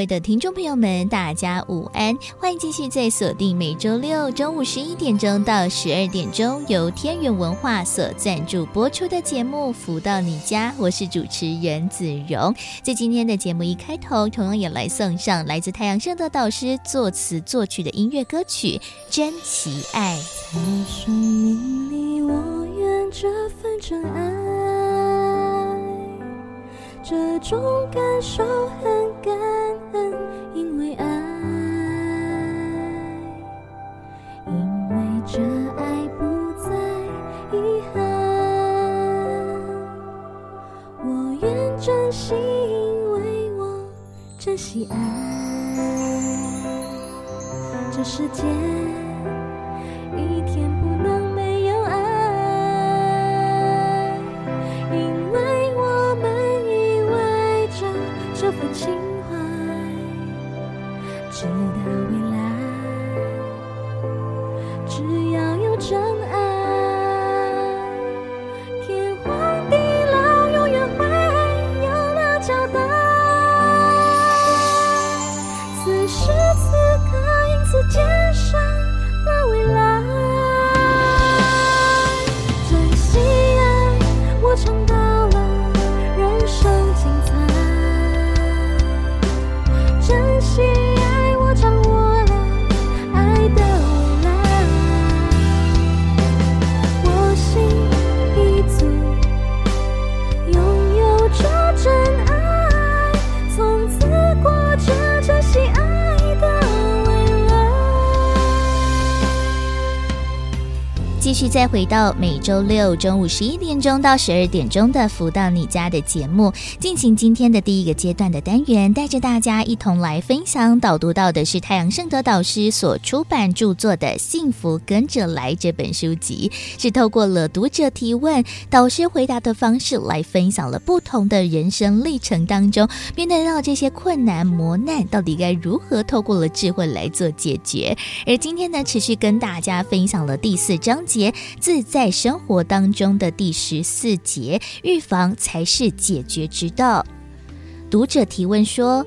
位的听众朋友们，大家午安！欢迎继续在锁定每周六中午十一点钟到十二点钟，由天元文化所赞助播出的节目《福到你家》，我是主持人子荣。在今天的节目一开头，同样也来送上来自太阳盛德导师作词作曲的音乐歌曲《真奇爱》。在生命里，我愿这份真爱，这种感受很感恩。因为爱，因为这爱不再遗憾，我愿真心，因为我珍惜爱。这世界心怀，直到。再回到每周六中午十一点钟到十二点钟的“福到你家”的节目，进行今天的第一个阶段的单元，带着大家一同来分享导读到的是太阳盛德导师所出版著作的《幸福跟着来》这本书籍，是透过了读者提问、导师回答的方式来分享了不同的人生历程当中，面对到这些困难磨难，到底该如何透过了智慧来做解决。而今天呢，持续跟大家分享了第四章节。自在生活当中的第十四节，预防才是解决之道。读者提问说：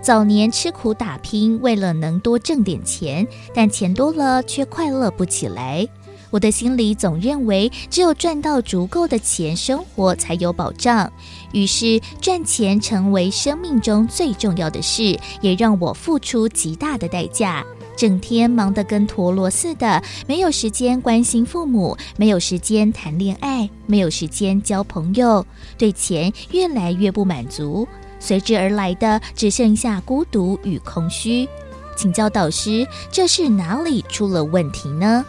早年吃苦打拼，为了能多挣点钱，但钱多了却快乐不起来。我的心里总认为，只有赚到足够的钱，生活才有保障。于是，赚钱成为生命中最重要的事，也让我付出极大的代价。整天忙得跟陀螺似的，没有时间关心父母，没有时间谈恋爱，没有时间交朋友，对钱越来越不满足，随之而来的只剩下孤独与空虚。请教导师，这是哪里出了问题呢？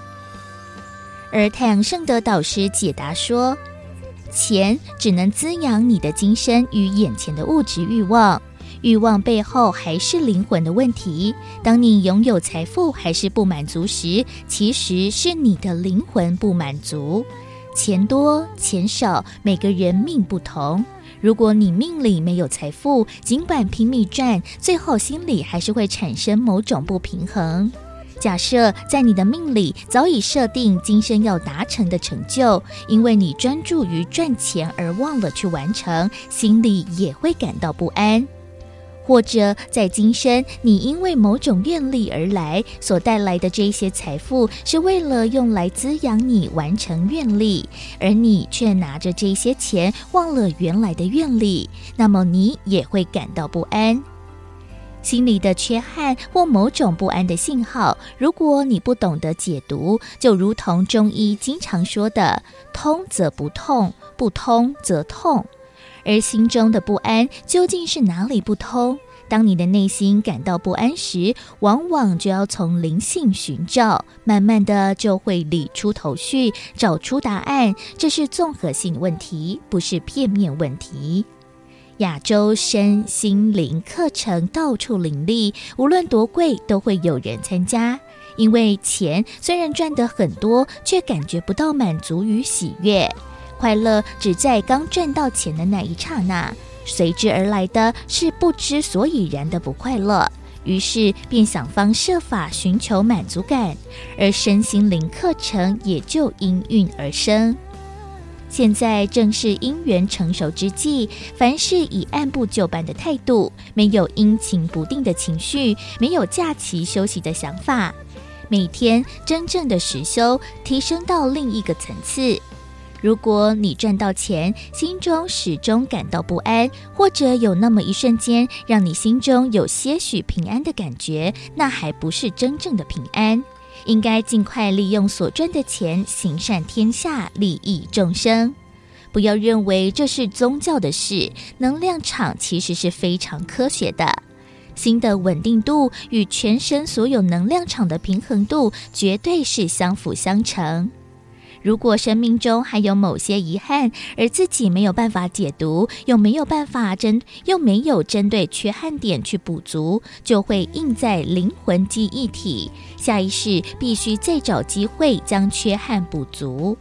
而太阳圣德导师解答说，钱只能滋养你的今生与眼前的物质欲望。欲望背后还是灵魂的问题。当你拥有财富还是不满足时，其实是你的灵魂不满足。钱多钱少，每个人命不同。如果你命里没有财富，尽管拼命赚，最后心里还是会产生某种不平衡。假设在你的命里早已设定今生要达成的成就，因为你专注于赚钱而忘了去完成，心里也会感到不安。或者在今生，你因为某种愿力而来，所带来的这些财富是为了用来滋养你完成愿力，而你却拿着这些钱忘了原来的愿力，那么你也会感到不安。心里的缺憾或某种不安的信号，如果你不懂得解读，就如同中医经常说的“通则不痛，不通则痛”。而心中的不安究竟是哪里不通？当你的内心感到不安时，往往就要从灵性寻找，慢慢的就会理出头绪，找出答案。这是综合性问题，不是片面问题。亚洲身心灵课程到处林立，无论多贵，都会有人参加。因为钱虽然赚得很多，却感觉不到满足与喜悦。快乐只在刚赚到钱的那一刹那，随之而来的是不知所以然的不快乐。于是便想方设法寻求满足感，而身心灵课程也就应运而生。现在正是因缘成熟之际，凡事以按部就班的态度，没有阴晴不定的情绪，没有假期休息的想法，每天真正的实修，提升到另一个层次。如果你赚到钱，心中始终感到不安，或者有那么一瞬间让你心中有些许平安的感觉，那还不是真正的平安。应该尽快利用所赚的钱行善天下，利益众生。不要认为这是宗教的事，能量场其实是非常科学的。心的稳定度与全身所有能量场的平衡度，绝对是相辅相成。如果生命中还有某些遗憾，而自己没有办法解读，又没有办法针，又没有针对缺憾点去补足，就会印在灵魂记忆体。下一世必须再找机会将缺憾补足。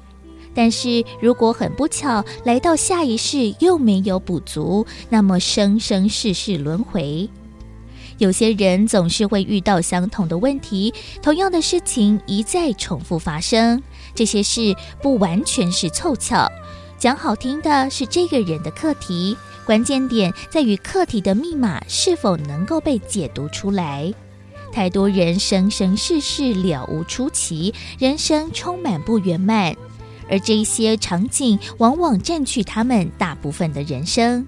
但是如果很不巧来到下一世又没有补足，那么生生世世轮回。有些人总是会遇到相同的问题，同样的事情一再重复发生。这些事不完全是凑巧，讲好听的是这个人的课题，关键点在于课题的密码是否能够被解读出来。太多人生生世世了无出奇，人生充满不圆满，而这些场景往往占据他们大部分的人生。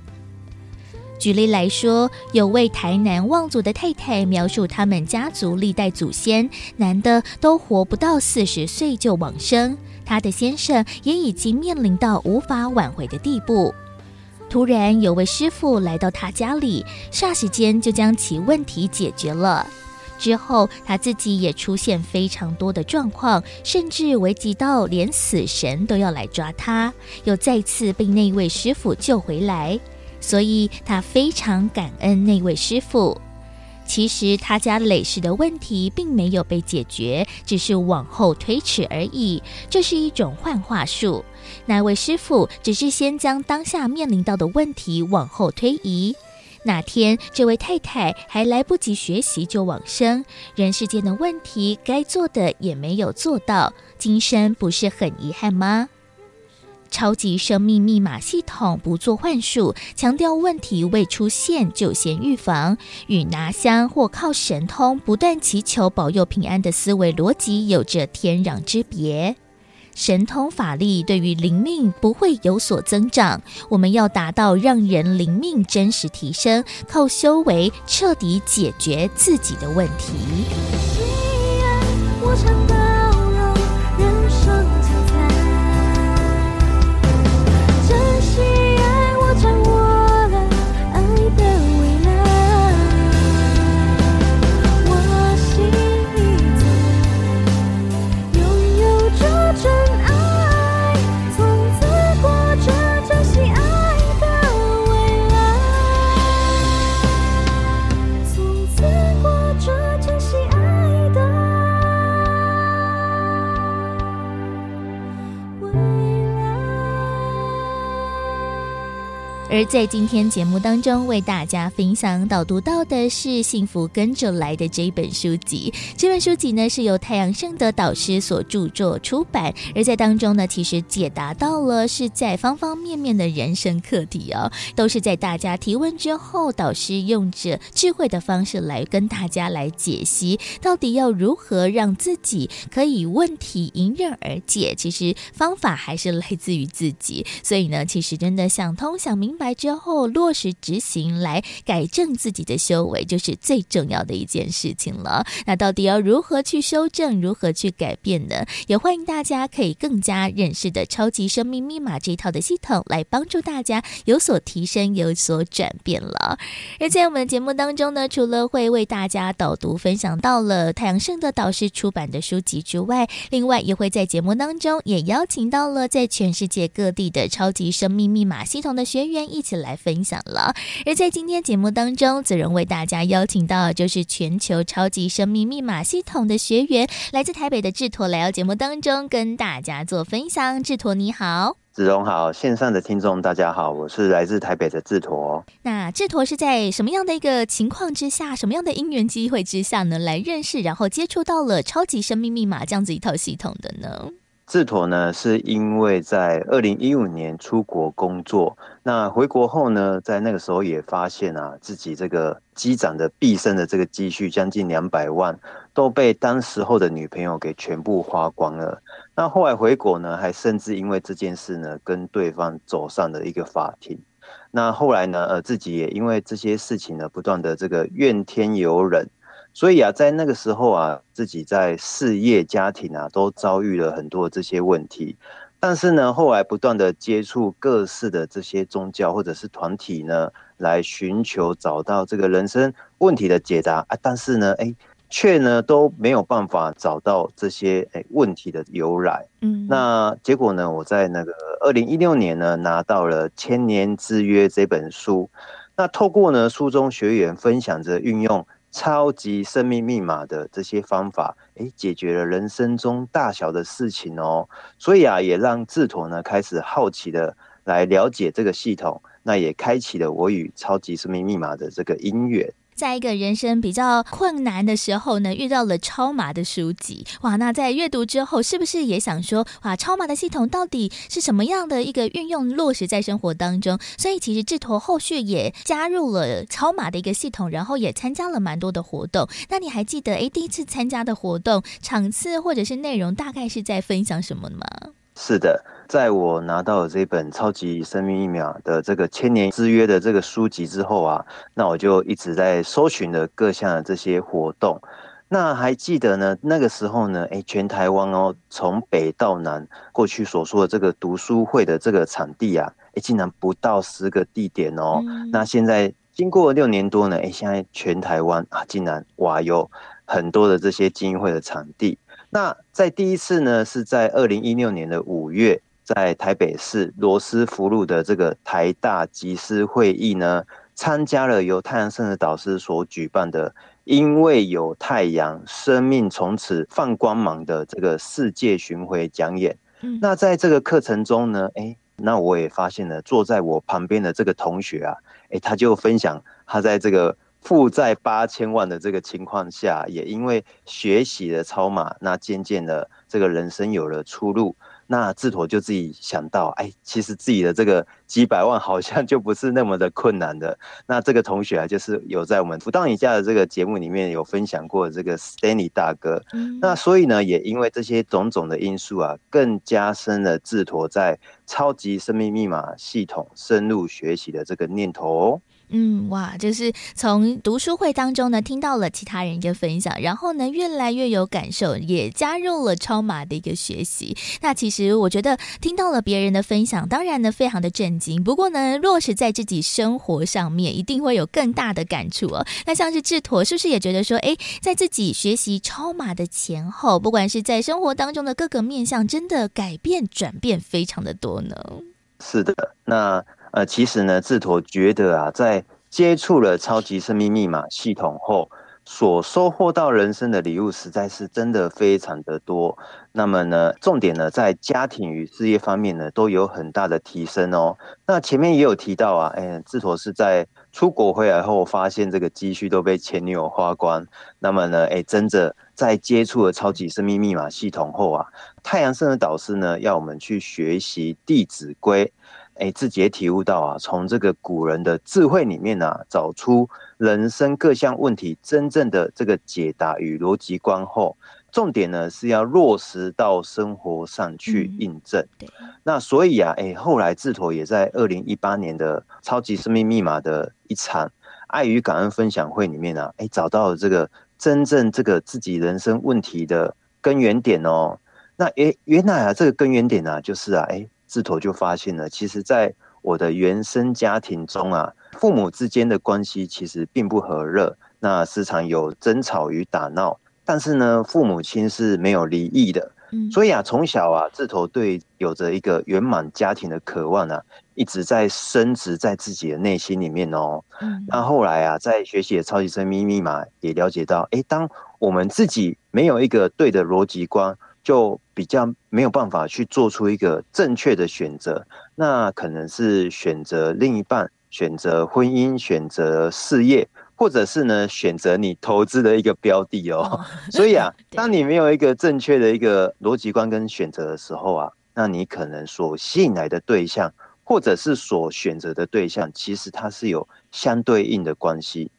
举例来说，有位台南望族的太太描述，他们家族历代祖先男的都活不到四十岁就往生，他的先生也已经面临到无法挽回的地步。突然有位师傅来到他家里，霎时间就将其问题解决了。之后他自己也出现非常多的状况，甚至危及到连死神都要来抓他，又再次被那位师傅救回来。所以他非常感恩那位师傅。其实他家累世的问题并没有被解决，只是往后推迟而已。这是一种幻化术。那位师傅只是先将当下面临到的问题往后推移。那天这位太太还来不及学习就往生，人世间的问题该做的也没有做到，今生不是很遗憾吗？超级生命密码系统不做幻术，强调问题未出现就先预防，与拿香或靠神通不断祈求保佑平安的思维逻辑有着天壤之别。神通法力对于灵命不会有所增长，我们要达到让人灵命真实提升，靠修为彻底解决自己的问题。而在今天节目当中，为大家分享导读到的是《幸福跟着来的》这一本书籍。这本书籍呢是由太阳盛德导师所著作出版，而在当中呢，其实解答到了是在方方面面的人生课题哦，都是在大家提问之后，导师用着智慧的方式来跟大家来解析，到底要如何让自己可以问题迎刃而解。其实方法还是来自于自己，所以呢，其实真的想通想明白。之后落实执行，来改正自己的修为，就是最重要的一件事情了。那到底要如何去修正，如何去改变呢？也欢迎大家可以更加认识的超级生命密码这一套的系统，来帮助大家有所提升、有所转变了。而在我们的节目当中呢，除了会为大家导读分享到了太阳盛的导师出版的书籍之外，另外也会在节目当中也邀请到了在全世界各地的超级生命密码系统的学员。一起来分享了。而在今天节目当中，子荣为大家邀请到就是全球超级生命密码系统的学员，来自台北的智陀来到节目当中跟大家做分享。智陀你好子荣好，线上的听众大家好，我是来自台北的智陀。那智陀是在什么样的一个情况之下，什么样的因缘机会之下呢，来认识然后接触到了超级生命密码这样子一套系统的呢？智妥呢，是因为在二零一五年出国工作，那回国后呢，在那个时候也发现啊，自己这个积攒的毕生的这个积蓄将近两百万，都被当时候的女朋友给全部花光了。那后来回国呢，还甚至因为这件事呢，跟对方走上了一个法庭。那后来呢，呃，自己也因为这些事情呢，不断的这个怨天尤人。所以啊，在那个时候啊，自己在事业、家庭啊，都遭遇了很多这些问题。但是呢，后来不断的接触各式的这些宗教或者是团体呢，来寻求找到这个人生问题的解答啊。但是呢，哎，却呢都没有办法找到这些哎问题的由来。嗯，那结果呢，我在那个二零一六年呢，拿到了《千年之约》这本书。那透过呢书中学员分享着运用。超级生命密码的这些方法，诶，解决了人生中大小的事情哦。所以啊，也让智陀呢开始好奇的来了解这个系统，那也开启了我与超级生命密码的这个因缘。在一个人生比较困难的时候呢，遇到了超马的书籍，哇！那在阅读之后，是不是也想说，哇，超马的系统到底是什么样的一个运用落实在生活当中？所以其实智陀后续也加入了超马的一个系统，然后也参加了蛮多的活动。那你还记得，诶，第一次参加的活动场次或者是内容，大概是在分享什么吗？是的。在我拿到了这本《超级生命疫苗》的这个千年之约的这个书籍之后啊，那我就一直在搜寻的各项的这些活动。那还记得呢？那个时候呢，哎，全台湾哦，从北到南，过去所说的这个读书会的这个场地啊，哎，竟然不到十个地点哦。嗯、那现在经过六年多呢，哎，现在全台湾啊，竟然哇，有很多的这些精英会的场地。那在第一次呢，是在二零一六年的五月。在台北市罗斯福路的这个台大集思会议呢，参加了由太阳圣的导师所举办的“因为有太阳，生命从此放光芒”的这个世界巡回讲演。嗯、那在这个课程中呢，哎，那我也发现了坐在我旁边的这个同学啊，哎，他就分享他在这个负债八千万的这个情况下，也因为学习的超码，那渐渐的这个人生有了出路。那智陀就自己想到，哎，其实自己的这个几百万好像就不是那么的困难的。那这个同学啊，就是有在我们辅导一下的这个节目里面有分享过这个 Stanley 大哥。嗯、那所以呢，也因为这些种种的因素啊，更加深了智陀在超级生命密码系统深入学习的这个念头哦。嗯，哇，就是从读书会当中呢，听到了其他人一个分享，然后呢，越来越有感受，也加入了超马的一个学习。那其实我觉得听到了别人的分享，当然呢，非常的震惊。不过呢，落实在自己生活上面，一定会有更大的感触哦。那像是智陀，是不是也觉得说，哎，在自己学习超马的前后，不管是在生活当中的各个面向，真的改变转变非常的多呢？是的，那。呃，其实呢，智陀觉得啊，在接触了超级生命密码系统后，所收获到人生的礼物实在是真的非常的多。那么呢，重点呢，在家庭与事业方面呢，都有很大的提升哦。那前面也有提到啊，哎，智陀是在出国回来后，发现这个积蓄都被前女友花光。那么呢，哎，真的在接触了超级生命密码系统后啊，太阳盛德导师呢，要我们去学习《弟子规》。哎，自己也体悟到啊，从这个古人的智慧里面啊，找出人生各项问题真正的这个解答与逻辑观后，重点呢是要落实到生活上去印证。嗯、对，那所以啊，哎，后来智陀也在二零一八年的超级生命密码的一场爱与感恩分享会里面啊，哎，找到了这个真正这个自己人生问题的根源点哦。那哎，原来啊，这个根源点啊，就是啊，哎。智陀就发现了，其实，在我的原生家庭中啊，父母之间的关系其实并不和乐，那时常有争吵与打闹。但是呢，父母亲是没有离异的，所以啊，从小啊，志头对有着一个圆满家庭的渴望啊，一直在升值在自己的内心里面哦。那后来啊，在学习超级生命密码，也了解到，哎，当我们自己没有一个对的逻辑观。就比较没有办法去做出一个正确的选择。那可能是选择另一半、选择婚姻、选择事业，或者是呢选择你投资的一个标的哦。哦所以啊，当你没有一个正确的一个逻辑观跟选择的时候啊，那你可能所吸引来的对象，或者是所选择的对象，其实它是有相对应的关系。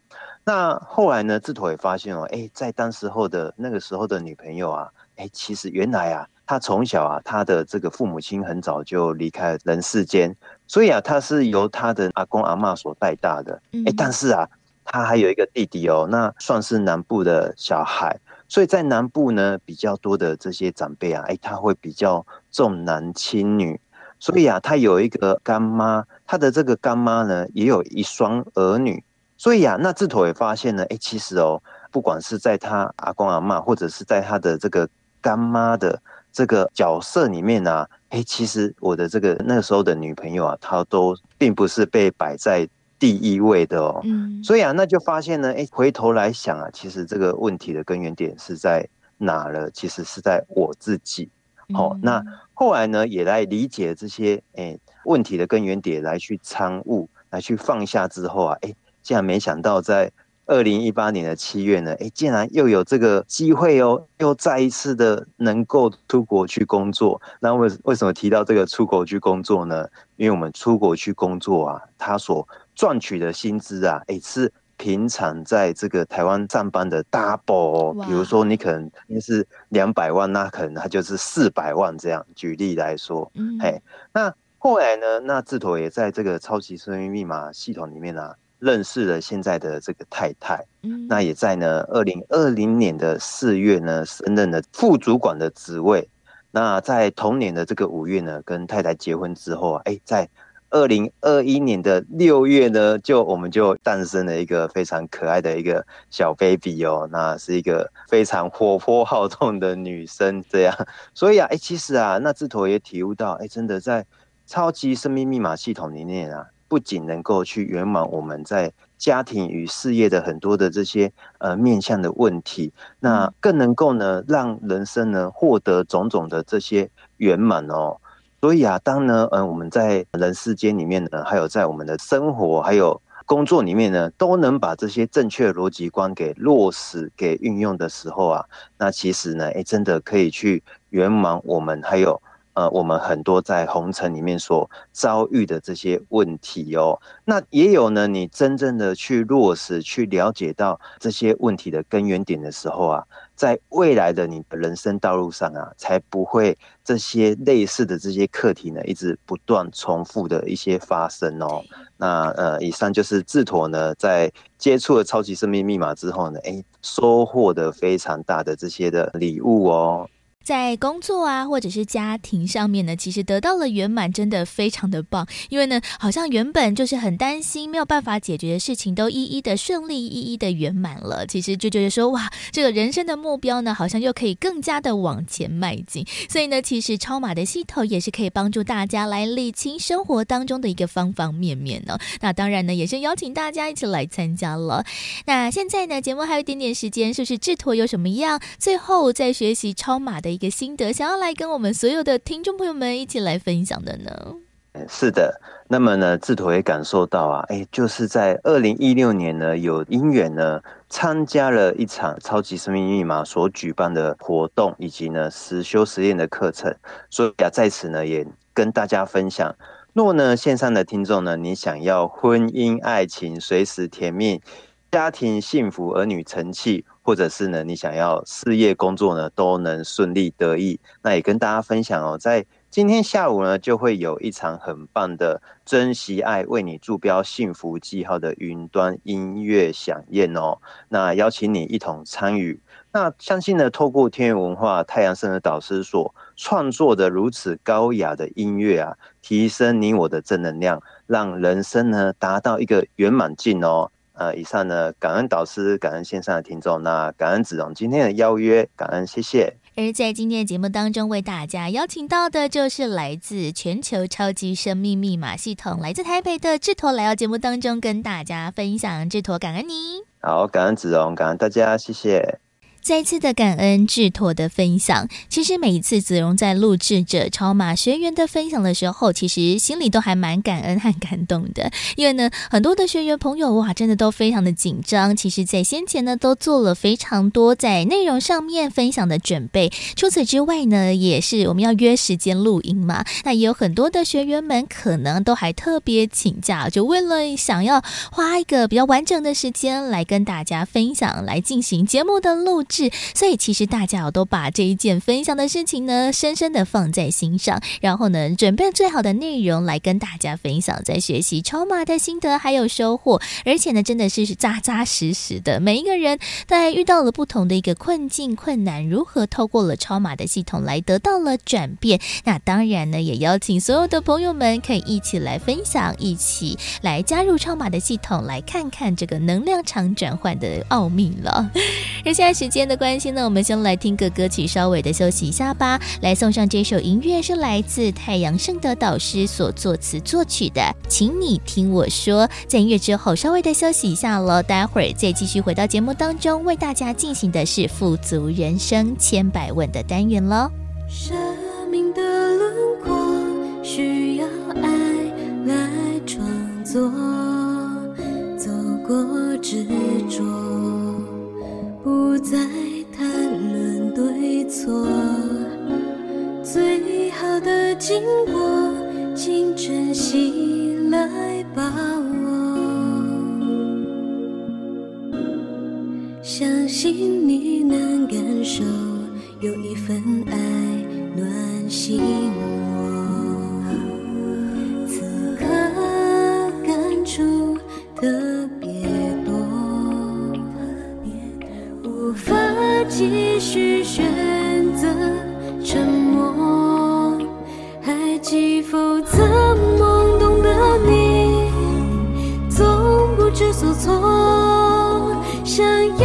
那后来呢，智陀也发现哦，哎，在当时候的那个时候的女朋友啊，哎，其实原来啊，他从小啊，他的这个父母亲很早就离开人世间，所以啊，他是由他的阿公阿嬷所带大的。哎，但是啊，他还有一个弟弟哦，那算是南部的小孩，所以在南部呢，比较多的这些长辈啊，哎，他会比较重男轻女，所以啊，他有一个干妈，他的这个干妈呢，也有一双儿女。所以啊，那智陀也发现呢，哎、欸，其实哦，不管是在他阿公阿嬷，或者是在他的这个干妈的这个角色里面啊，哎、欸，其实我的这个那个时候的女朋友啊，她都并不是被摆在第一位的哦。嗯。所以啊，那就发现呢，哎、欸，回头来想啊，其实这个问题的根源点是在哪了？其实是在我自己。好、那后来呢，也来理解这些哎、欸、问题的根源点，来去参悟，来去放下之后啊，哎、欸。竟然没想到，在二零一八年的七月呢，哎，竟然又有这个机会哦，又再一次的能够出国去工作。那为为什么提到这个出国去工作呢？因为我们出国去工作啊，他所赚取的薪资啊，哎，是平常在这个台湾上班的 double 哦。比如说你可能是两百万，那可能他就是四百万这样。举例来说，嗯，嘿，那后来呢，那智头也在这个超级生命密码系统里面啊。认识了现在的这个太太，嗯，那也在呢，二零二零年的四月呢，升任了副主管的职位。那在同年的这个五月呢，跟太太结婚之后啊，哎，在二零二一年的六月呢，就我们就诞生了一个非常可爱的一个小 baby 哦，那是一个非常活泼好动的女生，这样。所以啊，哎，其实啊，那智陀也体悟到，哎，真的在超级生命密码系统里面啊。不仅能够去圆满我们在家庭与事业的很多的这些呃面向的问题，那更能够呢让人生呢获得种种的这些圆满哦。所以啊，当呢嗯我们在人世间里面呢，还有在我们的生活还有工作里面呢，都能把这些正确逻辑观给落实给运用的时候啊，那其实呢，哎，真的可以去圆满我们还有。呃，我们很多在红尘里面所遭遇的这些问题哦，那也有呢。你真正的去落实、去了解到这些问题的根源点的时候啊，在未来的你的人生道路上啊，才不会这些类似的这些课题呢，一直不断重复的一些发生哦。那呃，以上就是智妥呢，在接触了超级生命密码之后呢，哎，收获的非常大的这些的礼物哦。在工作啊，或者是家庭上面呢，其实得到了圆满，真的非常的棒。因为呢，好像原本就是很担心没有办法解决的事情，都一一的顺利，一一的圆满了。其实就觉得说，哇，这个人生的目标呢，好像又可以更加的往前迈进。所以呢，其实超马的系统也是可以帮助大家来理清生活当中的一个方方面面呢。那当然呢，也是邀请大家一起来参加了。那现在呢，节目还有一点点时间，是不是智陀有什么样最后在学习超马的一个心得，想要来跟我们所有的听众朋友们一起来分享的呢？是的，那么呢，志陀也感受到啊，哎，就是在二零一六年呢，有因缘呢，参加了一场超级生命密码所举办的活动，以及呢实修实验的课程，所以啊，在此呢，也跟大家分享，若呢线上的听众呢，你想要婚姻爱情随时甜蜜，家庭幸福，儿女成器。或者是呢，你想要事业工作呢都能顺利得意，那也跟大家分享哦，在今天下午呢就会有一场很棒的珍惜爱为你注标幸福记号的云端音乐响宴哦，那邀请你一同参与。那相信呢，透过天元文化太阳神的导师所创作的如此高雅的音乐啊，提升你我的正能量，让人生呢达到一个圆满境哦。呃，以上呢，感恩导师，感恩线上的听众，那感恩子荣今天的邀约，感恩，谢谢。而在今天的节目当中，为大家邀请到的就是来自全球超级生命密码系统，来自台北的智陀来到节目当中跟大家分享。智陀，感恩你。好，感恩子荣，感恩大家，谢谢。再次的感恩志陀的分享。其实每一次子荣在录制着超马学员的分享的时候，其实心里都还蛮感恩和感动的。因为呢，很多的学员朋友哇，真的都非常的紧张。其实，在先前呢，都做了非常多在内容上面分享的准备。除此之外呢，也是我们要约时间录音嘛。那也有很多的学员们可能都还特别请假，就为了想要花一个比较完整的时间来跟大家分享，来进行节目的录制。是，所以其实大家都把这一件分享的事情呢，深深的放在心上，然后呢，准备最好的内容来跟大家分享，在学习超马的心得还有收获，而且呢，真的是扎扎实实的。每一个人在遇到了不同的一个困境、困难，如何透过了超马的系统来得到了转变？那当然呢，也邀请所有的朋友们可以一起来分享，一起来加入超马的系统，来看看这个能量场转换的奥秘了。而现在时间的关系呢，我们先来听个歌曲，稍微的休息一下吧。来送上这首音乐，是来自太阳盛德导师所作词作曲的，请你听我说。在音乐之后，稍微的休息一下喽，待会儿再继续回到节目当中，为大家进行的是富足人生千百问的单元喽。生命的轮廓需要爱来创作，走过执着。不再谈论对错，最好的经过，请珍惜来把握。相信你能感受，有一份爱暖心窝，此刻感触特别。无法继续选择沉默，还记否曾懵懂的你，总不知所措，想要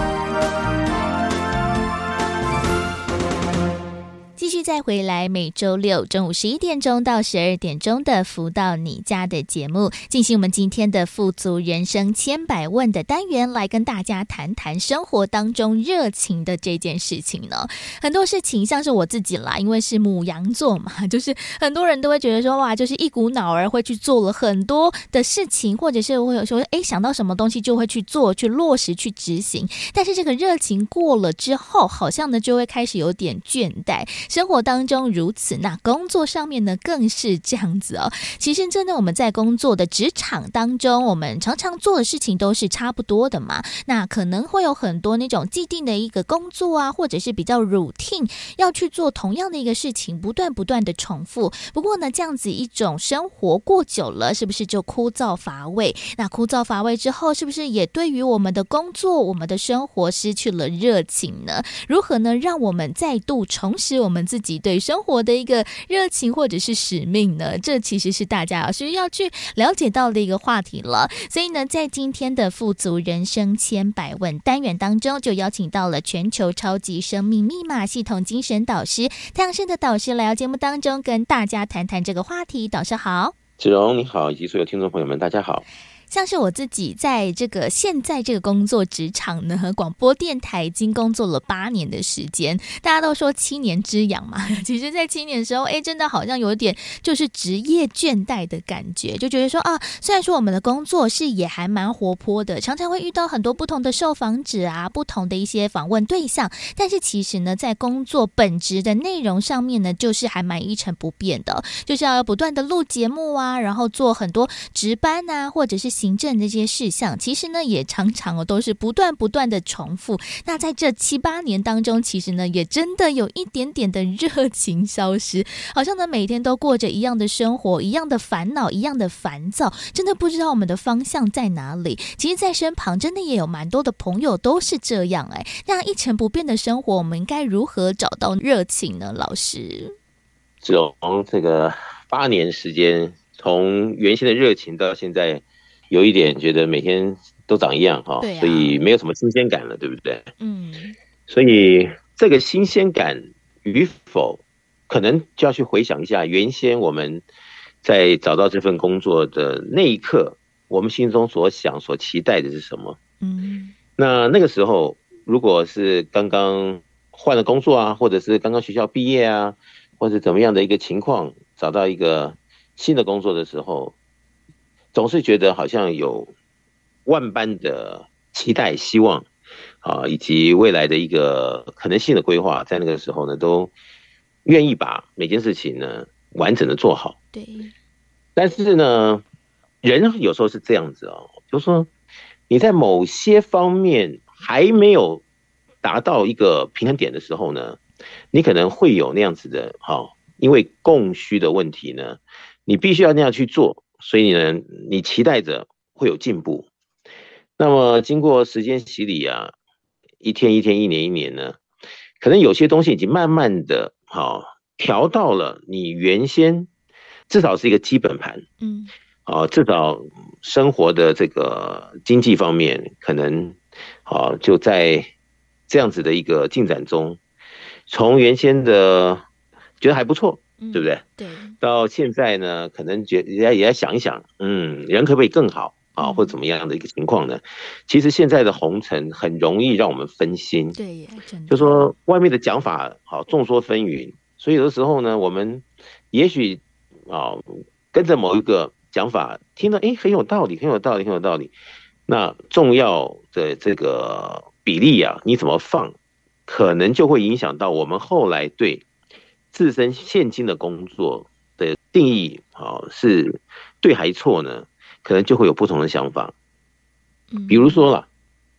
继续再回来，每周六中午十一点钟到十二点钟的“福到你家”的节目，进行我们今天的“富足人生千百问”的单元，来跟大家谈谈生活当中热情的这件事情呢。很多事情像是我自己啦，因为是母羊座嘛，就是很多人都会觉得说，哇，就是一股脑儿会去做了很多的事情，或者是会有说，哎，想到什么东西就会去做、去落实、去执行。但是这个热情过了之后，好像呢就会开始有点倦怠。生活当中如此，那工作上面呢更是这样子哦。其实真的，我们在工作的职场当中，我们常常做的事情都是差不多的嘛。那可能会有很多那种既定的一个工作啊，或者是比较 routine 要去做同样的一个事情，不断不断的重复。不过呢，这样子一种生活过久了，是不是就枯燥乏味？那枯燥乏味之后，是不是也对于我们的工作、我们的生活失去了热情呢？如何呢，让我们再度重拾我们？自己对生活的一个热情或者是使命呢，这其实是大家需要去了解到的一个话题了。所以呢，在今天的富足人生千百问单元当中，就邀请到了全球超级生命密码系统精神导师太阳盛的导师来到节目当中，跟大家谈谈这个话题。导师好，子荣你好，以及所有听众朋友们，大家好。像是我自己在这个现在这个工作职场呢，和广播电台已经工作了八年的时间，大家都说七年之痒嘛。其实，在七年的时候，哎，真的好像有点就是职业倦怠的感觉，就觉得说啊，虽然说我们的工作是也还蛮活泼的，常常会遇到很多不同的受访者啊，不同的一些访问对象，但是其实呢，在工作本职的内容上面呢，就是还蛮一成不变的，就是要不断的录节目啊，然后做很多值班啊，或者是。行政这些事项，其实呢也常常哦都是不断不断的重复。那在这七八年当中，其实呢也真的有一点点的热情消失，好像呢每天都过着一样的生活，一样的烦恼，一样的烦躁，真的不知道我们的方向在哪里。其实，在身旁真的也有蛮多的朋友都是这样哎，那样一成不变的生活，我们应该如何找到热情呢？老师，从这个八年时间。从原先的热情到现在，有一点觉得每天都长一样哈，啊、所以没有什么新鲜感了，对不对？嗯，所以这个新鲜感与否，可能就要去回想一下，原先我们在找到这份工作的那一刻，我们心中所想、所期待的是什么？嗯，那那个时候，如果是刚刚换了工作啊，或者是刚刚学校毕业啊，或者怎么样的一个情况，找到一个。新的工作的时候，总是觉得好像有万般的期待、希望啊，以及未来的一个可能性的规划，在那个时候呢，都愿意把每件事情呢完整的做好。对。但是呢，人有时候是这样子哦，就是说你在某些方面还没有达到一个平衡点的时候呢，你可能会有那样子的哈，因为供需的问题呢。你必须要那样去做，所以呢，你期待着会有进步。那么经过时间洗礼啊，一天一天，一年一年呢，可能有些东西已经慢慢的好调到了你原先至少是一个基本盘，嗯，啊，至少生活的这个经济方面可能好就在这样子的一个进展中，从原先的觉得还不错。对不对？对，到现在呢，可能觉也也要想一想，嗯，人可不可以更好啊，或者怎么样的一个情况呢？其实现在的红尘很容易让我们分心。对，真的。就说外面的讲法好众说纷纭，所以有的时候呢，我们也许啊跟着某一个讲法，听到哎很有道理，很有道理，很有道理。那重要的这个比例啊，你怎么放，可能就会影响到我们后来对。自身现今的工作的定义，啊，是对还错呢？可能就会有不同的想法。比如说了，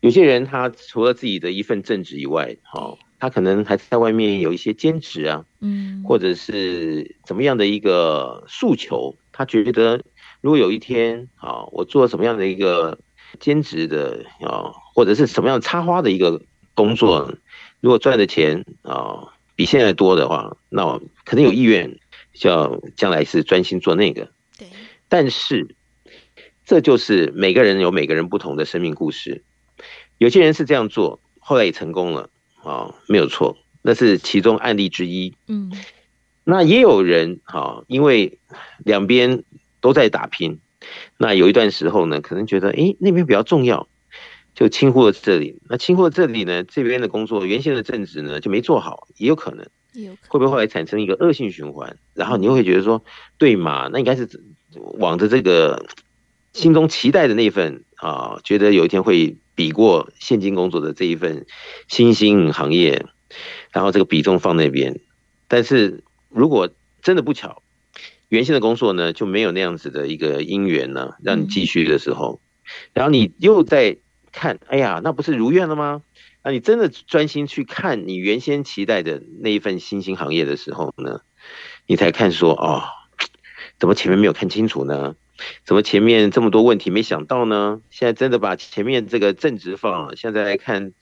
有些人他除了自己的一份正职以外，哈，他可能还在外面有一些兼职啊，嗯，或者是怎么样的一个诉求，他觉得如果有一天，啊，我做什么样的一个兼职的啊，或者是什么样插花的一个工作，如果赚的钱啊。比现在多的话，那我肯定有意愿，叫将来是专心做那个。对，但是这就是每个人有每个人不同的生命故事。有些人是这样做，后来也成功了啊，没有错，那是其中案例之一。嗯，那也有人哈，因为两边都在打拼，那有一段时候呢，可能觉得诶，那边比较重要。就轻忽了这里，那轻忽了这里呢？这边的工作原先的正职呢就没做好，也有可能，会不会后来产生一个恶性循环？然后你又会觉得说，对嘛？那应该是往着这个心中期待的那份啊，觉得有一天会比过现金工作的这一份新兴行业，然后这个比重放那边。但是如果真的不巧，原先的工作呢就没有那样子的一个因缘呢，让你继续的时候，然后你又在。看，哎呀，那不是如愿了吗？那你真的专心去看你原先期待的那一份新兴行业的时候呢，你才看说，哦，怎么前面没有看清楚呢？怎么前面这么多问题没想到呢？现在真的把前面这个正值放了，现在来看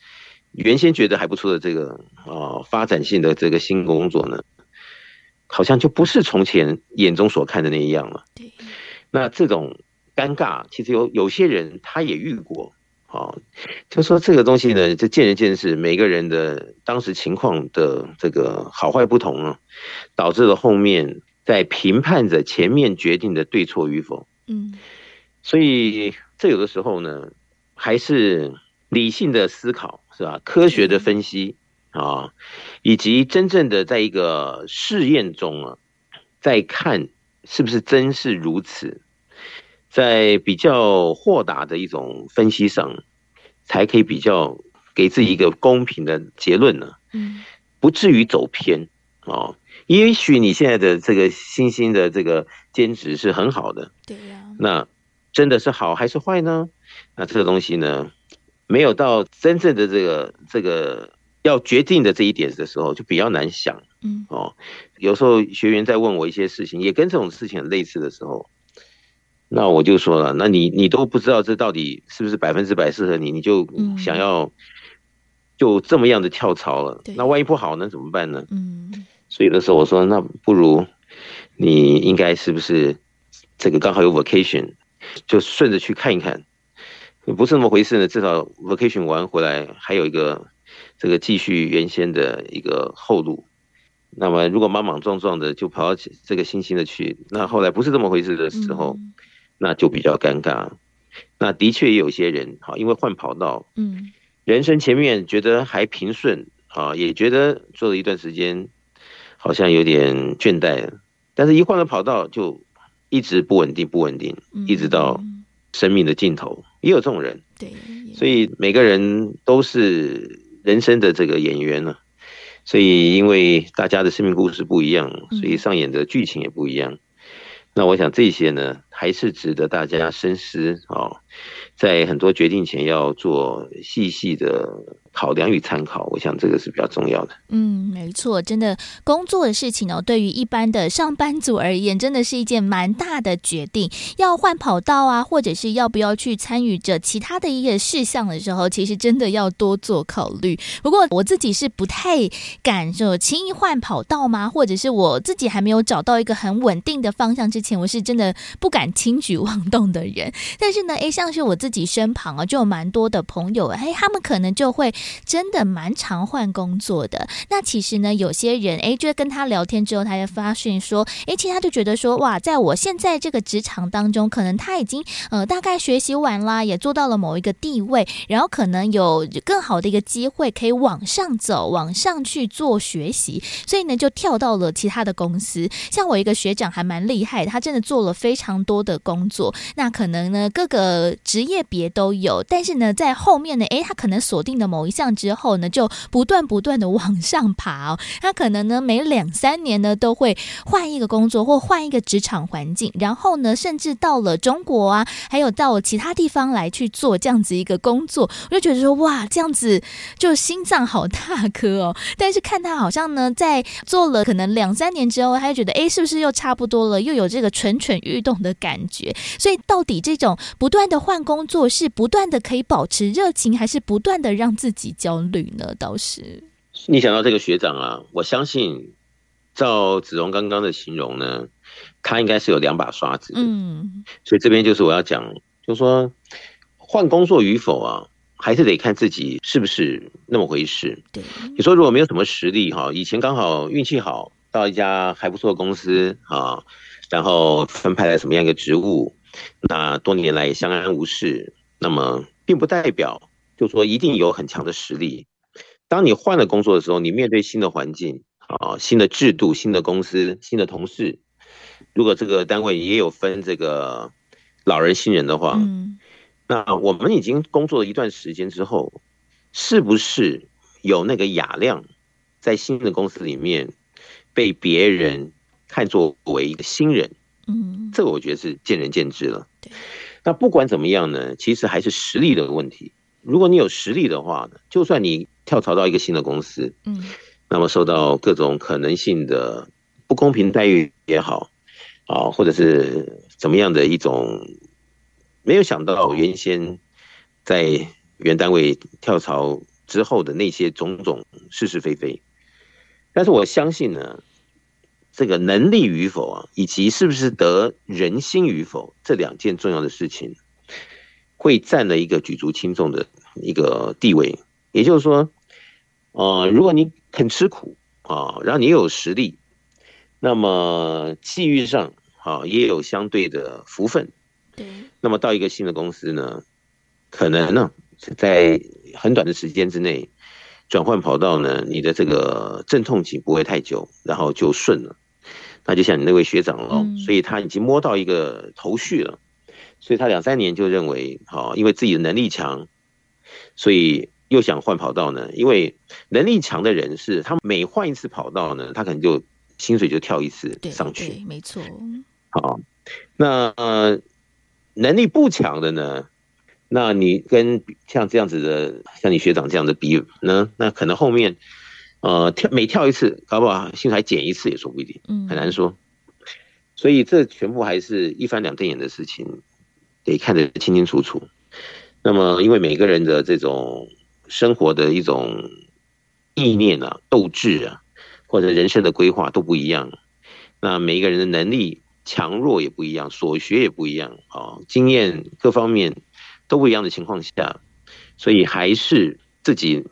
原先觉得还不错的这个哦发展性的这个新工作呢，好像就不是从前眼中所看的那一样了。对，那这种尴尬，其实有有些人他也遇过。好，就说这个东西呢，就见仁见智，每个人的当时情况的这个好坏不同啊，导致了后面在评判着前面决定的对错与否。嗯，所以这有的时候呢，还是理性的思考是吧？科学的分析啊，以及真正的在一个试验中啊，在看是不是真是如此。在比较豁达的一种分析上，才可以比较给自己一个公平的结论呢。嗯，不至于走偏哦。也许你现在的这个新兴的这个兼职是很好的，对呀。那真的是好还是坏呢？那这个东西呢，没有到真正的这个这个要决定的这一点的时候，就比较难想。嗯，哦，有时候学员在问我一些事情，也跟这种事情很类似的时候，那我就说了，那你你都不知道这到底是不是百分之百适合你，你就想要就这么样的跳槽了，那万一不好呢，怎么办呢？嗯，所以有的时候我说，那不如你应该是不是这个刚好有 vacation。就顺着去看一看，不是那么回事呢。至少 vacation 完回来还有一个这个继续原先的一个后路。那么如果莽莽撞撞的就跑到这个新兴的去，那后来不是这么回事的时候，那就比较尴尬。那的确也有些人哈，因为换跑道，嗯，人生前面觉得还平顺啊，也觉得做了一段时间好像有点倦怠，但是一换了跑道就。一直不稳定，不稳定，一直到生命的尽头，也有这种人。对，所以每个人都是人生的这个演员呢。所以，因为大家的生命故事不一样，所以上演的剧情也不一样。那我想这些呢，还是值得大家深思啊。在很多决定前，要做细细的。考量与参考，我想这个是比较重要的。嗯，没错，真的工作的事情哦，对于一般的上班族而言，真的是一件蛮大的决定。要换跑道啊，或者是要不要去参与着其他的一个事项的时候，其实真的要多做考虑。不过我自己是不太敢说轻易换跑道吗？或者是我自己还没有找到一个很稳定的方向之前，我是真的不敢轻举妄动的人。但是呢，诶，像是我自己身旁啊，就有蛮多的朋友，诶，他们可能就会。真的蛮常换工作的。那其实呢，有些人哎，就跟他聊天之后，他就发现说，哎，其实他就觉得说，哇，在我现在这个职场当中，可能他已经呃大概学习完啦，也做到了某一个地位，然后可能有更好的一个机会可以往上走，往上去做学习，所以呢，就跳到了其他的公司。像我一个学长还蛮厉害，他真的做了非常多的工作，那可能呢各个职业别都有，但是呢，在后面呢，哎，他可能锁定的某一。项之后呢，就不断不断的往上爬。他可能呢，每两三年呢，都会换一个工作或换一个职场环境，然后呢，甚至到了中国啊，还有到其他地方来去做这样子一个工作。我就觉得说，哇，这样子就心脏好大颗哦。但是看他好像呢，在做了可能两三年之后，他就觉得，哎，是不是又差不多了？又有这个蠢蠢欲动的感觉。所以，到底这种不断的换工作，是不断的可以保持热情，还是不断的让自己焦虑呢？倒是你想到这个学长啊，我相信照子荣刚刚的形容呢，他应该是有两把刷子。嗯，所以这边就是我要讲，就是说换工作与否啊，还是得看自己是不是那么回事。对，你说如果没有什么实力哈，以前刚好运气好到一家还不错的公司啊，然后分派了什么样一个职务，那多年来相安无事，那么并不代表。就说一定有很强的实力。当你换了工作的时候，你面对新的环境啊、新的制度、新的公司、新的同事，如果这个单位也有分这个老人、新人的话，嗯，那我们已经工作了一段时间之后，是不是有那个雅量，在新的公司里面被别人看作为一个新人？嗯，这个我觉得是见仁见智了。对，那不管怎么样呢，其实还是实力的问题。如果你有实力的话呢，就算你跳槽到一个新的公司，嗯，那么受到各种可能性的不公平待遇也好，啊，或者是怎么样的一种没有想到原先在原单位跳槽之后的那些种种是是非非，但是我相信呢，这个能力与否啊，以及是不是得人心与否这两件重要的事情。会占了一个举足轻重的一个地位，也就是说，呃，如果你肯吃苦啊，然后你有实力，那么际遇上啊也有相对的福分，对，那么到一个新的公司呢，可能呢在很短的时间之内转换跑道呢，你的这个阵痛期不会太久，然后就顺了。那就像你那位学长哦，嗯，所以他已经摸到一个头绪了。所以他两三年就认为，好，因为自己的能力强，所以又想换跑道呢。因为能力强的人是，他每换一次跑道呢，他可能就薪水就跳一次上去。没错。好，那呃，能力不强的呢，那你跟像这样子的，像你学长这样的比呢，那可能后面呃跳每跳一次，搞不好薪水还减一次也说不一定，嗯，很难说。所以这全部还是一翻两瞪眼的事情，可以看得清清楚楚。那么，因为每个人的这种生活的一种意念啊、斗志啊，或者人生的规划都不一样，那每一个人的能力强弱也不一样，所学也不一样啊，经验各方面都不一样的情况下，所以还是自己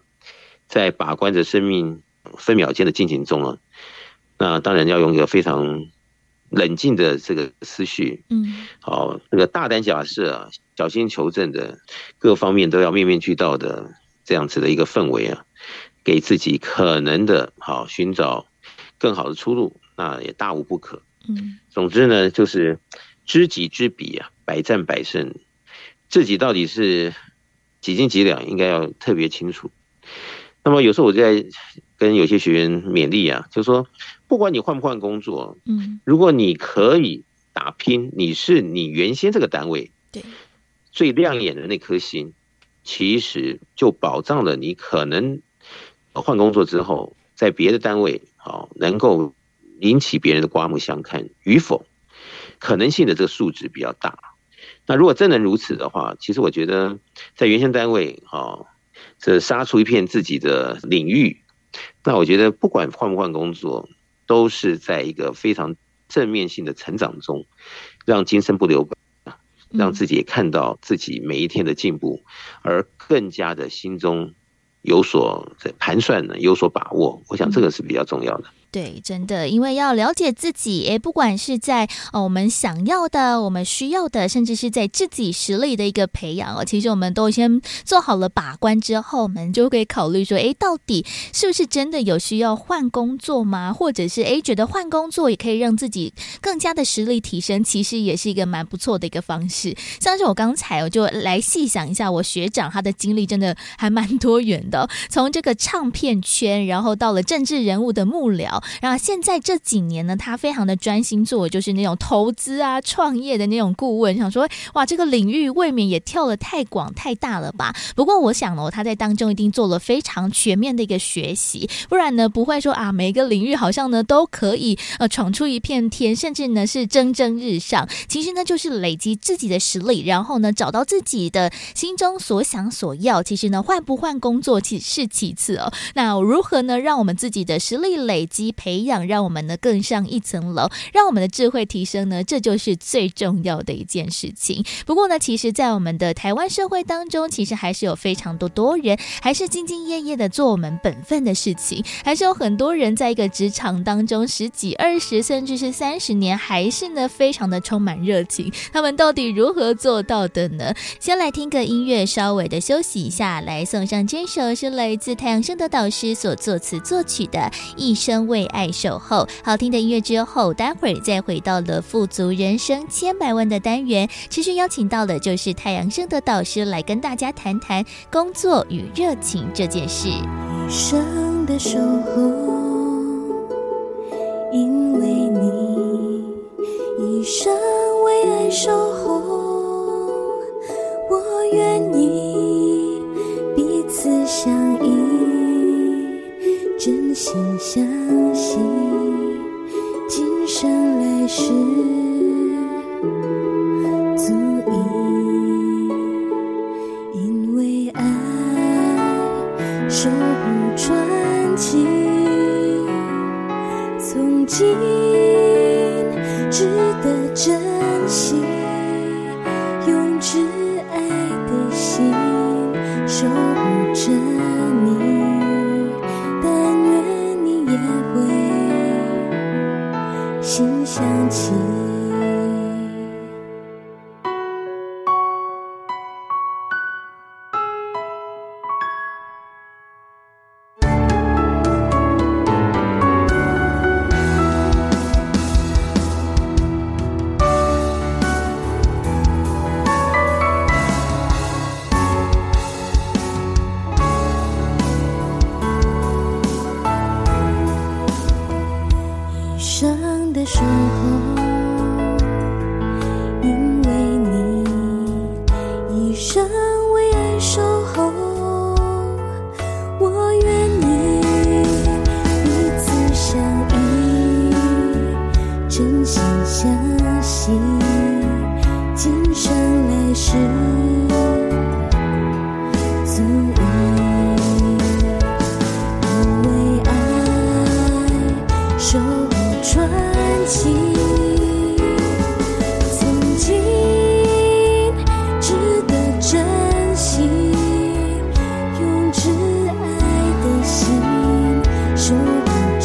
在把关着生命分秒间的进行中啊。那当然要用一个非常冷静的这个思绪，嗯，好，这个大胆假设啊，小心求证的各方面都要面面俱到的这样子的一个氛围啊，给自己可能的好寻找更好的出路，那也大无不可。嗯，总之呢，就是知己知彼啊，百战百胜，自己到底是几斤几两，应该要特别清楚。那么有时候我在跟有些学员勉励啊，就是说。不管你换不换工作，嗯，如果你可以打拼，你是你原先这个单位对最亮眼的那颗星，其实就保障了你可能换工作之后，在别的单位好能够引起别人的刮目相看与否，可能性的这个数值比较大。那如果真能如此的话，其实我觉得在原先单位好这杀出一片自己的领域，那我觉得不管换不换工作。都是在一个非常正面性的成长中，让今生不留本，让自己也看到自己每一天的进步，而更加的心中有所盘算呢，有所把握。我想这个是比较重要的。对，真的，因为要了解自己，诶，不管是在呃我们想要的、我们需要的，甚至是在自己实力的一个培养哦，其实我们都先做好了把关之后，我们就可以考虑说，诶，到底是不是真的有需要换工作吗？或者是诶，觉得换工作也可以让自己更加的实力提升，其实也是一个蛮不错的一个方式。像是我刚才我就来细想一下，我学长他的经历真的还蛮多元的，从这个唱片圈，然后到了政治人物的幕僚。然后现在这几年呢，他非常的专心做，就是那种投资啊、创业的那种顾问。想说，哇，这个领域未免也跳得太广太大了吧？不过我想哦，他在当中一定做了非常全面的一个学习，不然呢，不会说啊，每个领域好像呢都可以呃闯出一片天，甚至呢是蒸蒸日上。其实呢，就是累积自己的实力，然后呢找到自己的心中所想所要。其实呢，换不换工作其是其次哦。那如何呢，让我们自己的实力累积？培养，让我们呢更上一层楼，让我们的智慧提升呢，这就是最重要的一件事情。不过呢，其实，在我们的台湾社会当中，其实还是有非常多多人还是兢兢业业的做我们本分的事情，还是有很多人在一个职场当中十几、二十，甚至是三十年，还是呢非常的充满热情。他们到底如何做到的呢？先来听个音乐，稍微的休息一下，来送上这首是来自太阳升的导师所作词作曲的《一生为》。为爱守候，好听的音乐之后，待会儿再回到了富足人生千百万的单元，持续邀请到的就是太阳升的导师来跟大家谈谈工作与热情这件事。一生的守候，因为你，一生为爱守候，我愿意彼此相依。心相惜，今生来世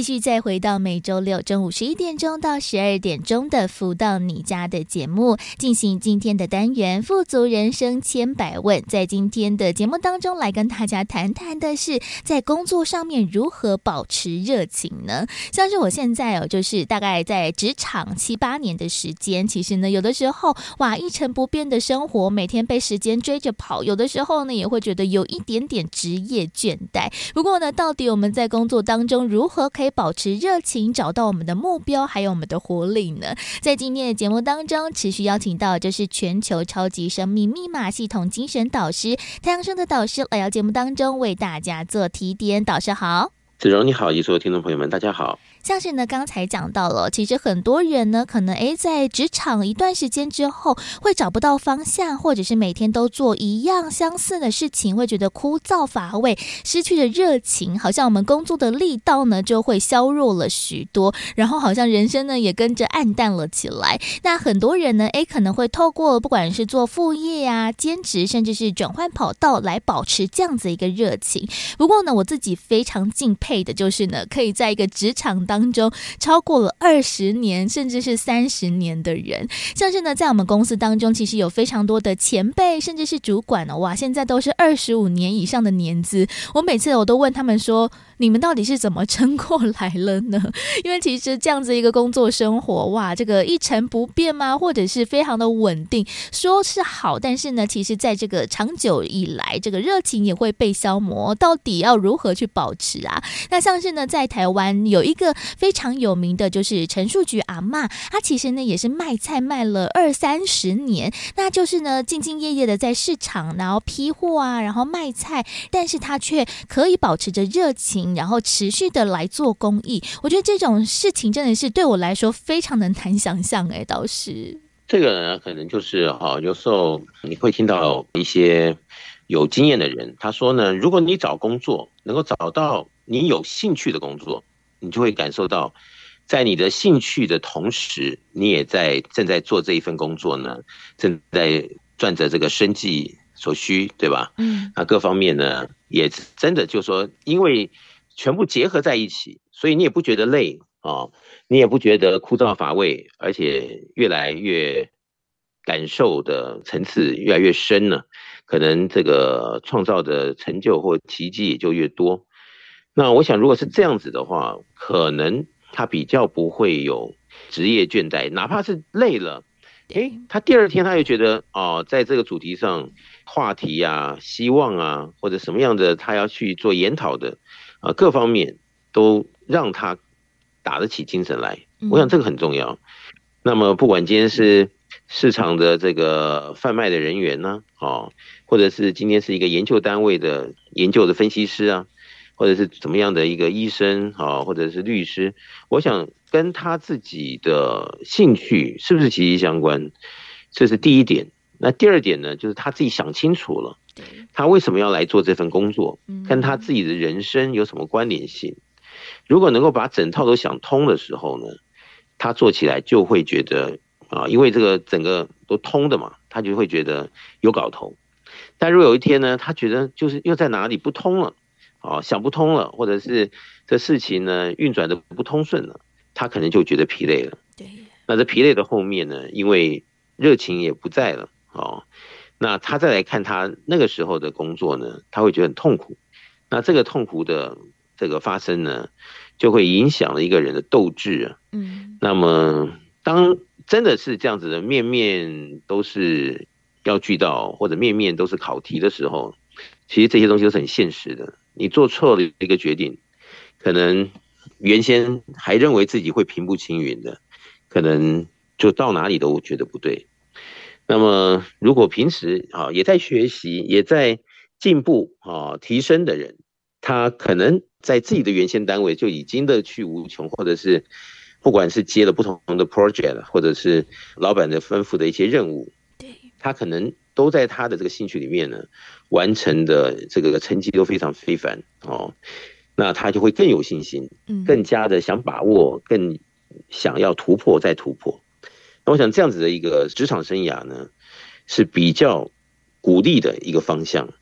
继续再回到每周六中午十一点钟到十二点钟的“福到你家”的节目，进行今天的单元“富足人生千百问”。在今天的节目当中，来跟大家谈谈的是在工作上面如何保持热情呢？像是我现在哦，就是大概在职场七八年的时间，其实呢，有的时候哇，一成不变的生活，每天被时间追着跑，有的时候呢，也会觉得有一点点职业倦怠。不过呢，到底我们在工作当中如何可以保持热情，找到我们的目标，还有我们的活力呢？在今天的节目当中，持续邀请到就是全球超级生命密码系统精神导师太阳生的导师来到节目当中为大家做提点。导师好，子荣你好，以及所有听众朋友们，大家好。像是呢，刚才讲到了，其实很多人呢，可能诶，在职场一段时间之后，会找不到方向，或者是每天都做一样相似的事情，会觉得枯燥乏味，失去了热情，好像我们工作的力道呢就会削弱了许多，然后好像人生呢也跟着黯淡了起来。那很多人呢，诶，可能会透过不管是做副业啊、兼职，甚至是转换跑道来保持这样子一个热情。不过呢，我自己非常敬佩的就是呢，可以在一个职场。当中超过了二十年，甚至是三十年的人，像是呢，在我们公司当中，其实有非常多的前辈，甚至是主管哦，哇，现在都是二十五年以上的年资。我每次我都问他们说。你们到底是怎么撑过来了呢？因为其实这样子一个工作生活，哇，这个一成不变吗？或者是非常的稳定，说是好，但是呢，其实在这个长久以来，这个热情也会被消磨。到底要如何去保持啊？那像是呢，在台湾有一个非常有名的就是陈树菊阿嬷，她其实呢也是卖菜卖了二三十年，那就是呢兢兢业业的在市场，然后批货啊，然后卖菜，但是她却可以保持着热情。然后持续的来做公益，我觉得这种事情真的是对我来说非常的难想象。哎，倒是这个呢，可能就是哈，有时候你会听到一些有经验的人，他说呢，如果你找工作能够找到你有兴趣的工作，你就会感受到，在你的兴趣的同时，你也在正在做这一份工作呢，正在赚着这个生计所需，对吧？嗯，那各方面呢，也真的就是说，因为全部结合在一起，所以你也不觉得累啊、哦，你也不觉得枯燥乏味，而且越来越感受的层次越来越深了，可能这个创造的成就或奇迹也就越多。那我想，如果是这样子的话，可能他比较不会有职业倦怠，哪怕是累了，诶，他第二天他又觉得哦，在这个主题上话题啊、希望啊，或者什么样的他要去做研讨的。啊，各方面都让他打得起精神来，我想这个很重要。那么，不管今天是市场的这个贩卖的人员呢，哦，或者是今天是一个研究单位的研究的分析师啊，或者是怎么样的一个医生啊，或者是律师，我想跟他自己的兴趣是不是息息相关，这是第一点。那第二点呢，就是他自己想清楚了。他为什么要来做这份工作？跟他自己的人生有什么关联性？如果能够把整套都想通的时候呢，他做起来就会觉得啊，因为这个整个都通的嘛，他就会觉得有搞头。但如果有一天呢，他觉得就是又在哪里不通了，啊，想不通了，或者是这事情呢运转的不通顺了，他可能就觉得疲累了。对，那这疲累的后面呢，因为热情也不在了，哦。那他再来看他那个时候的工作呢，他会觉得很痛苦。那这个痛苦的这个发生呢，就会影响了一个人的斗志啊。嗯。那么当真的是这样子的，面面都是要聚到，或者面面都是考题的时候，其实这些东西都是很现实的。你做错了一个决定，可能原先还认为自己会平步青云的，可能就到哪里都觉得不对。那么，如果平时啊也在学习，也在进步啊提升的人，他可能在自己的原先单位就已经乐趣无穷，或者是不管是接了不同的 project，或者是老板的吩咐的一些任务，对他可能都在他的这个兴趣里面呢完成的这个成绩都非常非凡哦，那他就会更有信心，更加的想把握，更想要突破再突破。那我想这样子的一个职场生涯呢，是比较鼓励的一个方向。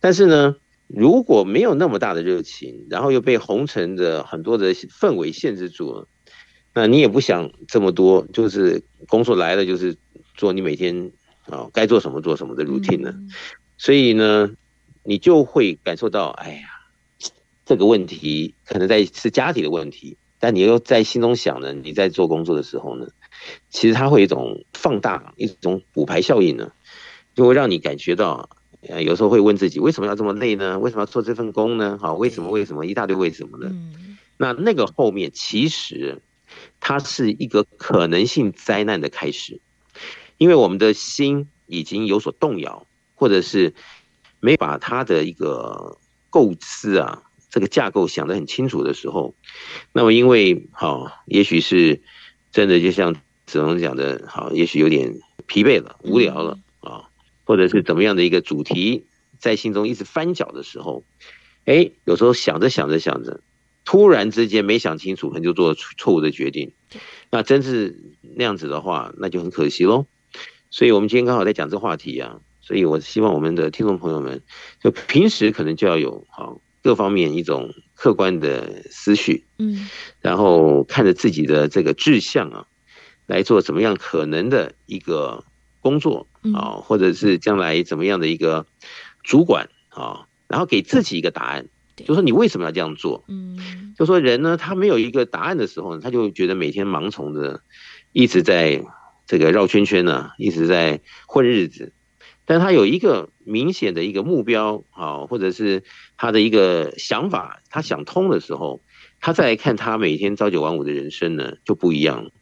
但是呢，如果没有那么大的热情，然后又被红尘的很多的氛围限制住了，那你也不想这么多，就是工作来了就是做你每天啊该做什么做什么的 routine 呢。所以呢，你就会感受到，哎呀，这个问题可能在是家庭的问题，但你又在心中想呢，你在做工作的时候呢。其实它会有一种放大，一种补牌效应呢，就会让你感觉到，呃，有时候会问自己，为什么要这么累呢？为什么要做这份工呢？好，为什么？为什么？一大堆为什么呢？那那个后面其实它是一个可能性灾难的开始，因为我们的心已经有所动摇，或者是没把它的一个构思啊，这个架构想得很清楚的时候，那么因为好，也许是。真的就像子龙讲的，好，也许有点疲惫了、无聊了啊，或者是怎么样的一个主题在心中一直翻搅的时候，哎，有时候想着想着想着，突然之间没想清楚，可能就做了错误的决定。那真是那样子的话，那就很可惜喽。所以我们今天刚好在讲这话题啊，所以我希望我们的听众朋友们，就平时可能就要有好各方面一种。客观的思绪，嗯，然后看着自己的这个志向啊，来做怎么样可能的一个工作啊，或者是将来怎么样的一个主管啊，然后给自己一个答案，就说你为什么要这样做？嗯，就说人呢，他没有一个答案的时候，他就觉得每天盲从的，一直在这个绕圈圈呢，一直在混日子。但他有一个明显的一个目标啊，或者是他的一个想法，他想通的时候，他再来看他每天朝九晚五的人生呢，就不一样。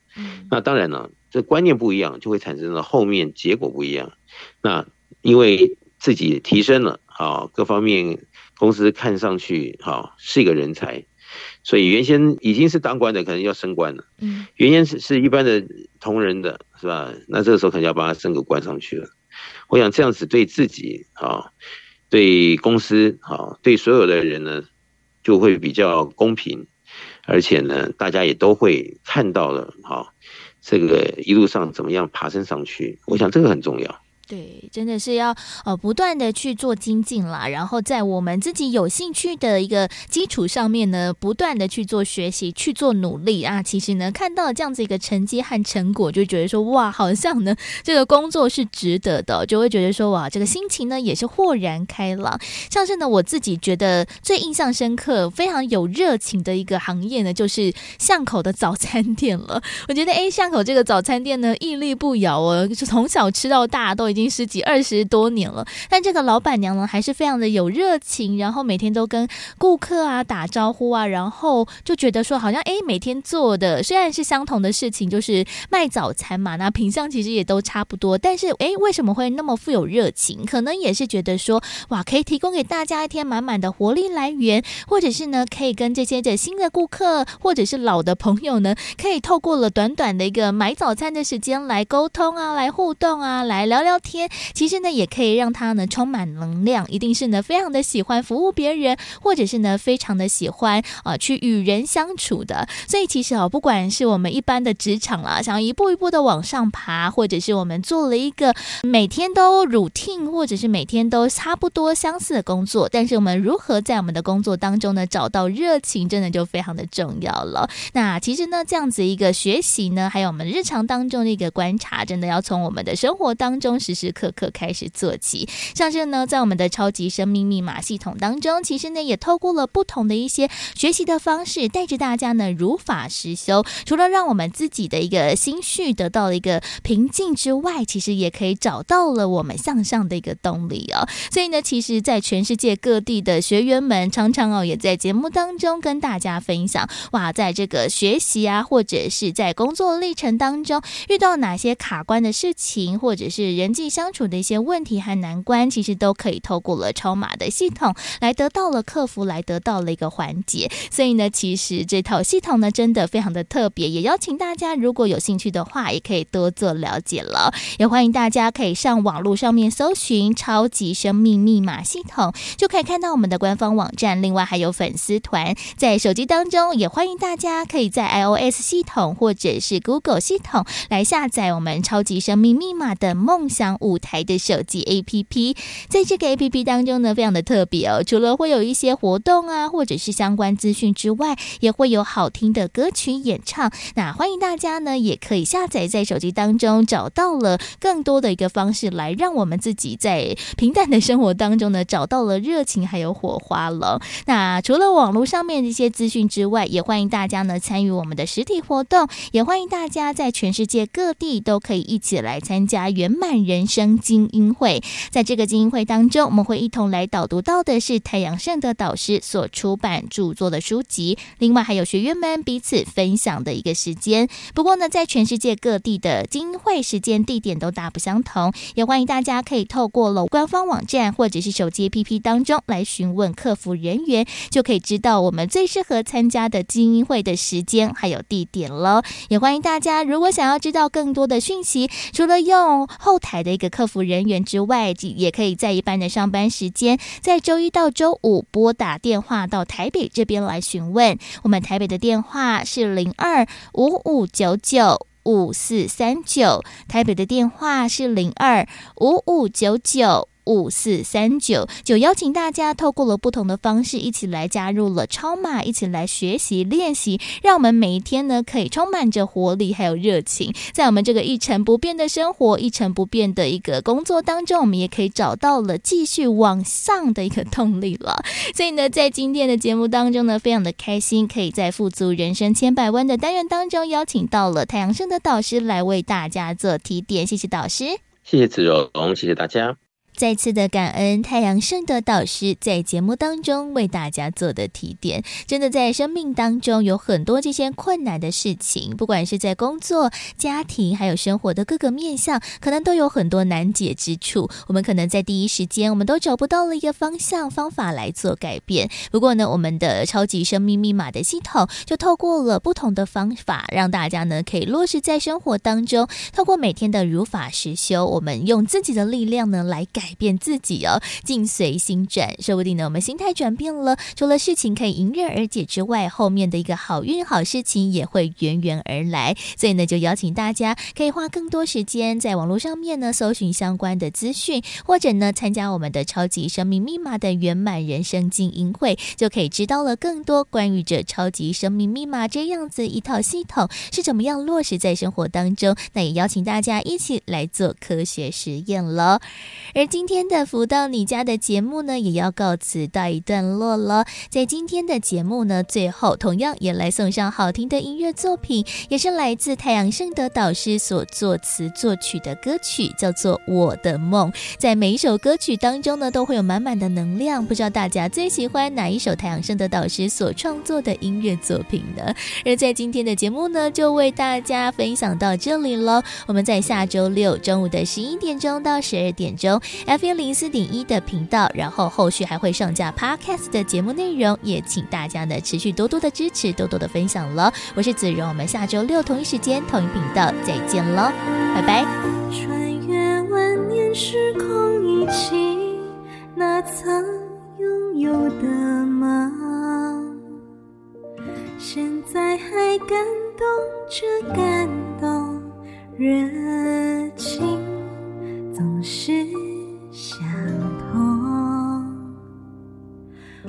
那当然了，这观念不一样，就会产生了后面结果不一样。那因为自己提升了啊，各方面公司看上去哈是一个人才，所以原先已经是当官的，可能要升官了。嗯原先是是一般的同仁的，是吧？那这个时候可能要把他升个官上去了。我想这样子对自己啊，对公司啊，对所有的人呢，就会比较公平，而且呢，大家也都会看到了哈，这个一路上怎么样爬升上去，我想这个很重要。对，真的是要呃不断的去做精进啦，然后在我们自己有兴趣的一个基础上面呢，不断的去做学习，去做努力啊。其实呢，看到这样子一个成绩和成果，就觉得说哇，好像呢这个工作是值得的，就会觉得说哇，这个心情呢也是豁然开朗。像是呢，我自己觉得最印象深刻、非常有热情的一个行业呢，就是巷口的早餐店了。我觉得哎，巷口这个早餐店呢，屹立不摇哦，就从小吃到大都已经已经十几二十多年了，但这个老板娘呢，还是非常的有热情，然后每天都跟顾客啊打招呼啊，然后就觉得说，好像哎，每天做的虽然是相同的事情，就是卖早餐嘛，那品相其实也都差不多，但是哎，为什么会那么富有热情？可能也是觉得说，哇，可以提供给大家一天满满的活力来源，或者是呢，可以跟这些的新的顾客或者是老的朋友呢，可以透过了短短的一个买早餐的时间来沟通啊，来互动啊，来聊聊。天，其实呢，也可以让他呢充满能量，一定是呢非常的喜欢服务别人，或者是呢非常的喜欢啊、去与人相处的。所以其实啊，不管是我们一般的职场啦，想要一步一步的往上爬，或者是我们做了一个每天都 routine，或者是每天都差不多相似的工作，但是我们如何在我们的工作当中呢找到热情，真的就非常的重要了。那其实呢，这样子一个学习呢，还有我们日常当中的一个观察，真的要从我们的生活当中实。时刻刻开始做起。像是呢，在我们的超级生命密码系统当中，其实呢也透过了不同的一些学习的方式，带着大家呢如法实修。除了让我们自己的一个心绪得到了一个平静之外，其实也可以找到了我们向上的一个动力哦。所以呢，其实，在全世界各地的学员们，常常哦也在节目当中跟大家分享，哇，在这个学习啊，或者是在工作历程当中遇到哪些卡关的事情，或者是人际相处的一些问题和难关，其实都可以透过了超码的系统来得到了克服，来得到了一个缓解。所以呢，其实这套系统呢，真的非常的特别，也邀请大家如果有兴趣的话，也可以多做了解了。也欢迎大家可以上网络上面搜寻“超级生命密码系统”，就可以看到我们的官方网站。另外还有粉丝团，在手机当中也欢迎大家可以在 iOS 系统或者是 Google 系统来下载我们“超级生命密码”的梦想舞台的手机 APP。在这个 APP 当中呢，非常的特别哦，除了会有一些活动啊，或者是相关资讯之外，也会有好听的歌曲演唱。那欢迎大家呢，也可以下载在手机当中，找到了更多的一个方式，来让我们自己在平淡的生活当中呢，找到了热情还有火花了。那除了网络上面的一些资讯之外，也欢迎大家呢参与我们的实体活动，也欢迎大家在全世界各地都可以一起来参加圆满人人生精英会。在这个精英会当中，我们会一同来导读到的是太阳盛德导师所出版著作的书籍，另外还有学员们彼此分享的一个时间。不过呢，在全世界各地的精英会时间地点都大不相同，也欢迎大家可以透过了官方网站或者是手机 APP 当中来询问客服人员，就可以知道我们最适合参加的精英会的时间还有地点了。也欢迎大家，如果想要知道更多的讯息，除了用后台的的一个客服人员之外，也可以在一般的上班时间，在周一到周五拨打电话到台北这边来询问。我们台北的电话是零二五五九九五四三九，台北的电话是零二五五九九。五四三九，就邀请大家透过了不同的方式，一起来加入了超码，一起来学习练习，让我们每一天呢可以充满着活力还有热情，在我们这个一成不变的生活、一成不变的一个工作当中，我们也可以找到了继续往上的一个动力了。所以呢，在今天的节目当中呢，非常的开心，可以在富足人生千百万的单元当中邀请到了太阳升的导师来为大家做提点，谢谢导师，谢谢子荣，谢谢大家。再次的感恩太阳盛德导师在节目当中为大家做的提点，真的在生命当中有很多这些困难的事情，不管是在工作、家庭，还有生活的各个面向，可能都有很多难解之处。我们可能在第一时间，我们都找不到了一个方向、方法来做改变。不过呢，我们的超级生命密码的系统就透过了不同的方法，让大家呢可以落实在生活当中。透过每天的如法实修，我们用自己的力量呢来改。改变自己哦，境随心转，说不定呢，我们心态转变了，除了事情可以迎刃而解之外，后面的一个好运好事情也会源源而来。所以呢，就邀请大家可以花更多时间在网络上面呢，搜寻相关的资讯，或者呢，参加我们的超级生命密码的圆满人生精英会，就可以知道了更多关于这超级生命密码这样子一套系统是怎么样落实在生活当中。那也邀请大家一起来做科学实验了，而今。今天的福到你家的节目呢，也要告辞到一段落了。在今天的节目呢，最后同样也来送上好听的音乐作品，也是来自太阳盛德导师所作词作曲的歌曲，叫做《我的梦》。在每一首歌曲当中呢，都会有满满的能量。不知道大家最喜欢哪一首太阳盛德导师所创作的音乐作品呢？而在今天的节目呢，就为大家分享到这里了。我们在下周六中午的十一点钟到十二点钟。FM 零四点一的频道，然后后续还会上架 Podcast 的节目内容，也请大家呢持续多多的支持，多多的分享了。我是子荣，我们下周六同一时间同一频道再见喽，拜拜。穿越万年时空，一起那曾拥有的梦，现在还感动着感动，热情总是。相同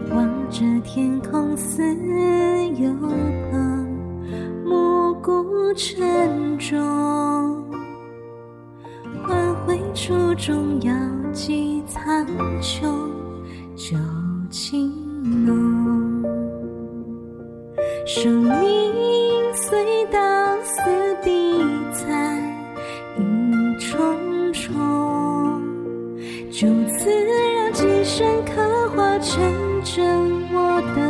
望着天空，似有歌。暮鼓晨钟，换回初衷，遥寄苍穹。酒情浓，生命随到死地。就此让今生刻画成真我的